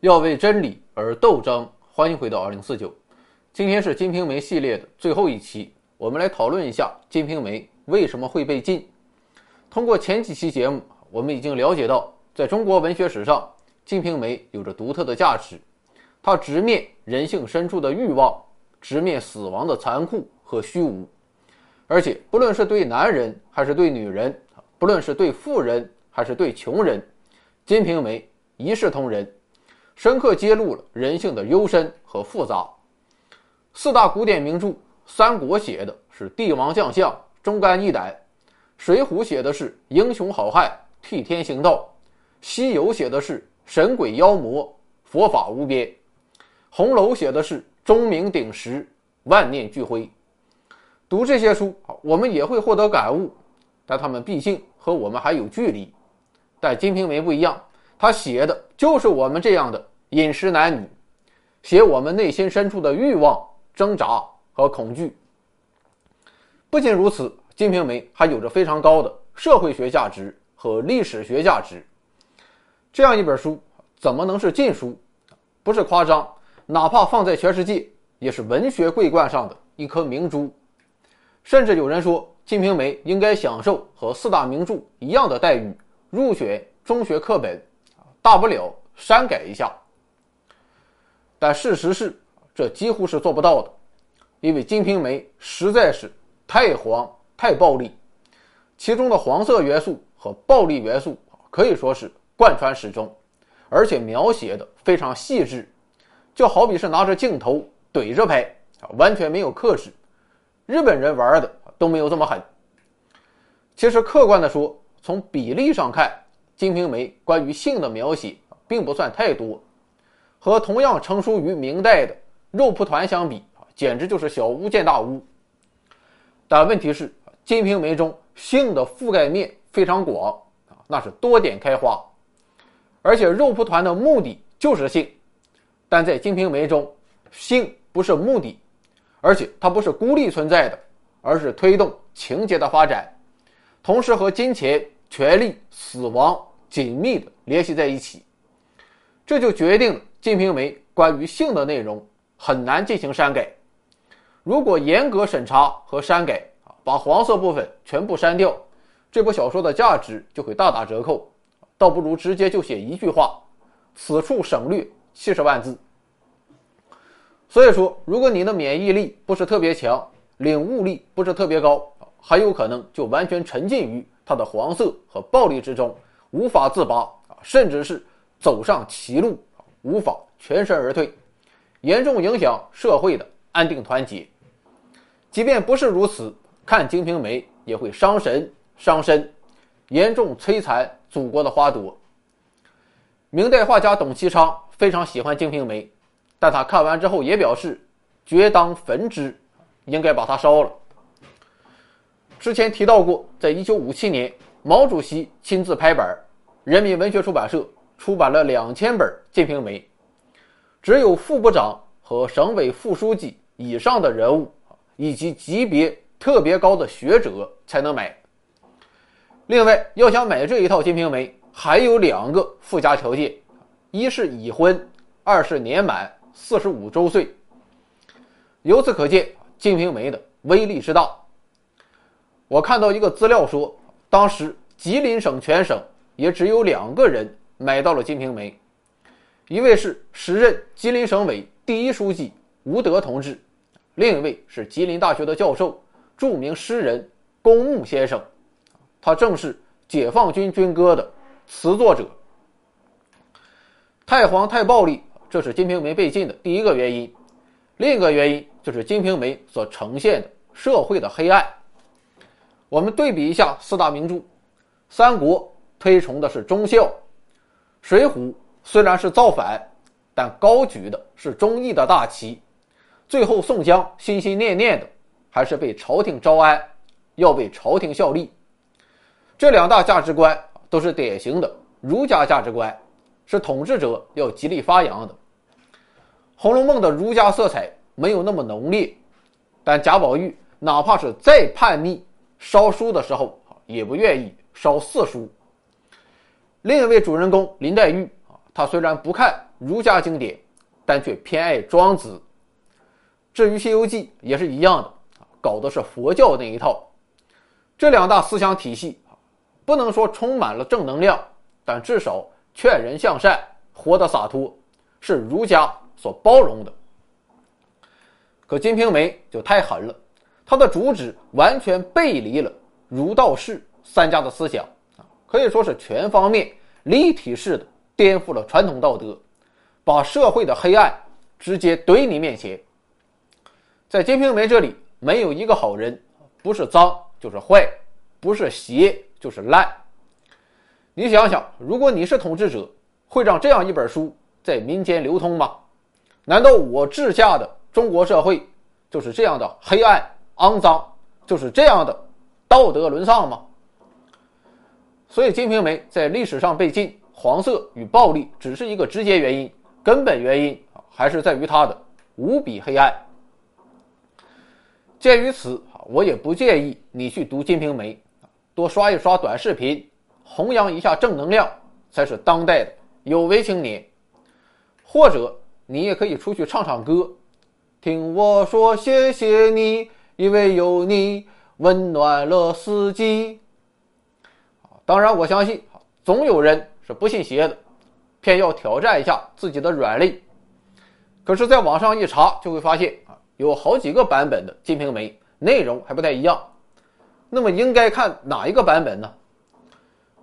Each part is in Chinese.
要为真理而斗争。欢迎回到二零四九，今天是《金瓶梅》系列的最后一期，我们来讨论一下《金瓶梅》为什么会被禁。通过前几期节目，我们已经了解到，在中国文学史上，《金瓶梅》有着独特的价值，它直面人性深处的欲望，直面死亡的残酷和虚无，而且不论是对男人还是对女人，不论是对富人还是对穷人，《金瓶梅》一视同仁。深刻揭露了人性的幽深和复杂。四大古典名著，《三国》写的是帝王将相忠肝义胆，《水浒》写的是英雄好汉替天行道，《西游》写的是神鬼妖魔佛法无边，《红楼》写的是钟鸣鼎食万念俱灰。读这些书，我们也会获得感悟，但他们毕竟和我们还有距离。但《金瓶梅》不一样。他写的就是我们这样的饮食男女，写我们内心深处的欲望、挣扎和恐惧。不仅如此，《金瓶梅》还有着非常高的社会学价值和历史学价值。这样一本书怎么能是禁书？不是夸张，哪怕放在全世界，也是文学桂冠上的一颗明珠。甚至有人说，《金瓶梅》应该享受和四大名著一样的待遇，入选中学课本。大不了删改一下，但事实是，这几乎是做不到的，因为《金瓶梅》实在是太黄太暴力，其中的黄色元素和暴力元素可以说是贯穿始终，而且描写的非常细致，就好比是拿着镜头怼着拍啊，完全没有克制。日本人玩的都没有这么狠。其实客观的说，从比例上看。《金瓶梅》关于性的描写并不算太多，和同样成熟于明代的《肉蒲团》相比简直就是小巫见大巫。但问题是，《金瓶梅》中性的覆盖面非常广啊，那是多点开花。而且，《肉蒲团》的目的就是性，但在《金瓶梅》中，性不是目的，而且它不是孤立存在的，而是推动情节的发展，同时和金钱、权力、死亡。紧密的联系在一起，这就决定了《金瓶梅》关于性的内容很难进行删改。如果严格审查和删改，把黄色部分全部删掉，这部小说的价值就会大打折扣。倒不如直接就写一句话：“此处省略七十万字。”所以说，如果你的免疫力不是特别强，领悟力不是特别高，很有可能就完全沉浸于它的黄色和暴力之中。无法自拔，甚至是走上歧路，无法全身而退，严重影响社会的安定团结。即便不是如此，看《金瓶梅》也会伤神伤身，严重摧残祖国的花朵。明代画家董其昌非常喜欢《金瓶梅》，但他看完之后也表示，绝当焚之，应该把它烧了。之前提到过，在一九五七年。毛主席亲自拍板，人民文学出版社出版了两千本《金瓶梅》，只有副部长和省委副书记以上的人物，以及级别特别高的学者才能买。另外，要想买这一套《金瓶梅》，还有两个附加条件：一是已婚，二是年满四十五周岁。由此可见，《金瓶梅》的威力之大。我看到一个资料说。当时吉林省全省也只有两个人买到了《金瓶梅》，一位是时任吉林省委第一书记吴德同志，另一位是吉林大学的教授、著名诗人公木先生，他正是解放军军歌的词作者。太黄太暴力，这是《金瓶梅》被禁的第一个原因，另一个原因就是《金瓶梅》所呈现的社会的黑暗。我们对比一下四大名著，《三国》推崇的是忠孝，《水浒》虽然是造反，但高举的是忠义的大旗。最后，宋江心心念念的还是被朝廷招安，要为朝廷效力。这两大价值观都是典型的儒家价值观，是统治者要极力发扬的。《红楼梦》的儒家色彩没有那么浓烈，但贾宝玉哪怕是再叛逆。烧书的时候，也不愿意烧四书。另一位主人公林黛玉啊，她虽然不看儒家经典，但却偏爱庄子。至于《西游记》也是一样的，搞的是佛教那一套。这两大思想体系不能说充满了正能量，但至少劝人向善，活得洒脱，是儒家所包容的。可《金瓶梅》就太狠了，它的主旨完全背离了儒道释三家的思想，可以说是全方面立体式的颠覆了传统道德，把社会的黑暗直接怼你面前。在《金瓶梅》这里，没有一个好人，不是脏就是坏，不是邪就是烂。你想想，如果你是统治者，会让这样一本书在民间流通吗？难道我治下的？中国社会就是这样的黑暗、肮脏，就是这样的道德沦丧吗？所以《金瓶梅》在历史上被禁，黄色与暴力只是一个直接原因，根本原因还是在于它的无比黑暗。鉴于此，我也不建议你去读《金瓶梅》，多刷一刷短视频，弘扬一下正能量，才是当代的有为青年。或者你也可以出去唱唱歌。听我说，谢谢你，因为有你温暖了四季。当然，我相信总有人是不信邪的，偏要挑战一下自己的软肋。可是，在网上一查，就会发现啊，有好几个版本的《金瓶梅》，内容还不太一样。那么，应该看哪一个版本呢？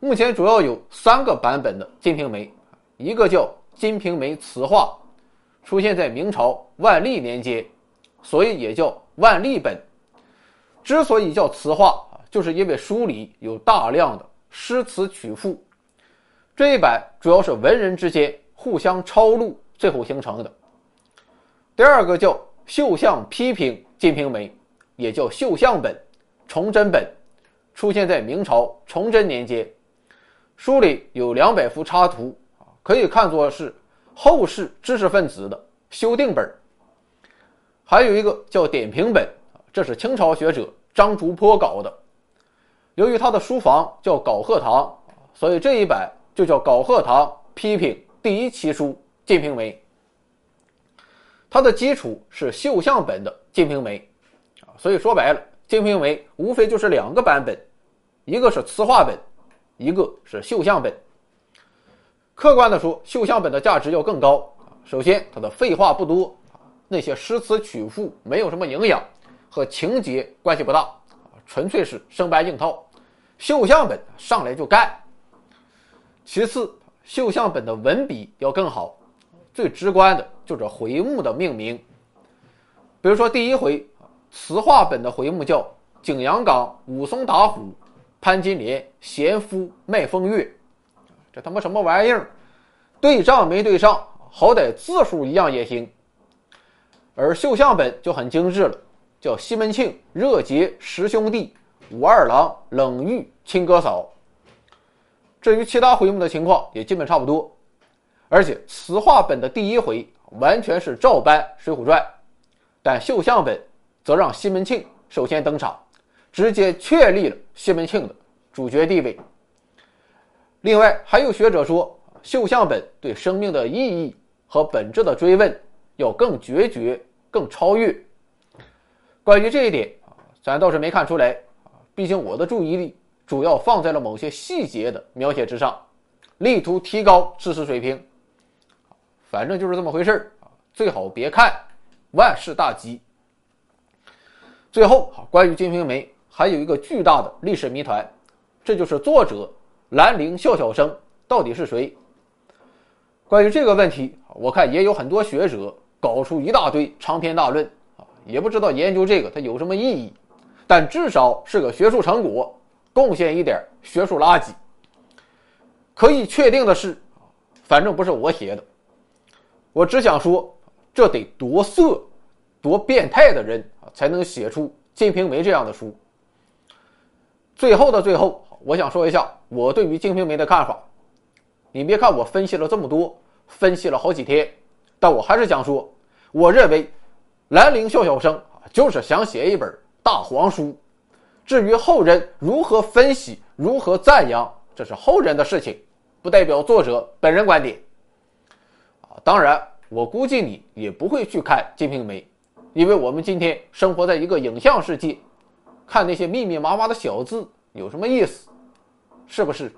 目前主要有三个版本的《金瓶梅》，一个叫《金瓶梅词话》。出现在明朝万历年间，所以也叫万历本。之所以叫词话啊，就是因为书里有大量的诗词曲赋。这一版主要是文人之间互相抄录，最后形成的。第二个叫绣像批评金瓶梅，也叫绣像本、崇祯本，出现在明朝崇祯年间。书里有两百幅插图，可以看作是。后世知识分子的修订本还有一个叫点评本这是清朝学者张竹坡搞的。由于他的书房叫稿鹤堂，所以这一版就叫稿鹤堂批评第一奇书《金瓶梅》。它的基础是绣像本的《金瓶梅》，啊，所以说白了，《金瓶梅》无非就是两个版本，一个是词话本，一个是绣像本。客观的说，绣像本的价值要更高首先，它的废话不多那些诗词曲赋没有什么营养，和情节关系不大纯粹是生搬硬套。绣像本上来就干。其次，绣像本的文笔要更好，最直观的就是回目的命名。比如说第一回，词话本的回目叫“景阳冈武松打虎，潘金莲贤夫卖风月”。这他妈什么玩意儿？对仗没对上，好歹字数一样也行。而绣像本就很精致了，叫西门庆热结十兄弟，武二郎冷遇亲哥嫂。至于其他回目的情况也基本差不多。而且词话本的第一回完全是照搬《水浒传》，但绣像本则让西门庆首先登场，直接确立了西门庆的主角地位。另外，还有学者说，绣像本对生命的意义和本质的追问要更决绝、更超越。关于这一点，咱倒是没看出来。毕竟我的注意力主要放在了某些细节的描写之上，力图提高知识水平。反正就是这么回事儿，最好别看，万事大吉。最后，关于《金瓶梅》还有一个巨大的历史谜团，这就是作者。兰陵笑笑生到底是谁？关于这个问题，我看也有很多学者搞出一大堆长篇大论啊，也不知道研究这个它有什么意义，但至少是个学术成果，贡献一点学术垃圾。可以确定的是，反正不是我写的。我只想说，这得多色、多变态的人，才能写出《金瓶梅》这样的书。最后的最后。我想说一下我对于《金瓶梅》的看法。你别看我分析了这么多，分析了好几天，但我还是想说，我认为兰陵笑笑生就是想写一本大黄书。至于后人如何分析、如何赞扬，这是后人的事情，不代表作者本人观点。啊，当然，我估计你也不会去看《金瓶梅》，因为我们今天生活在一个影像世界，看那些密密麻麻的小字有什么意思？是不是？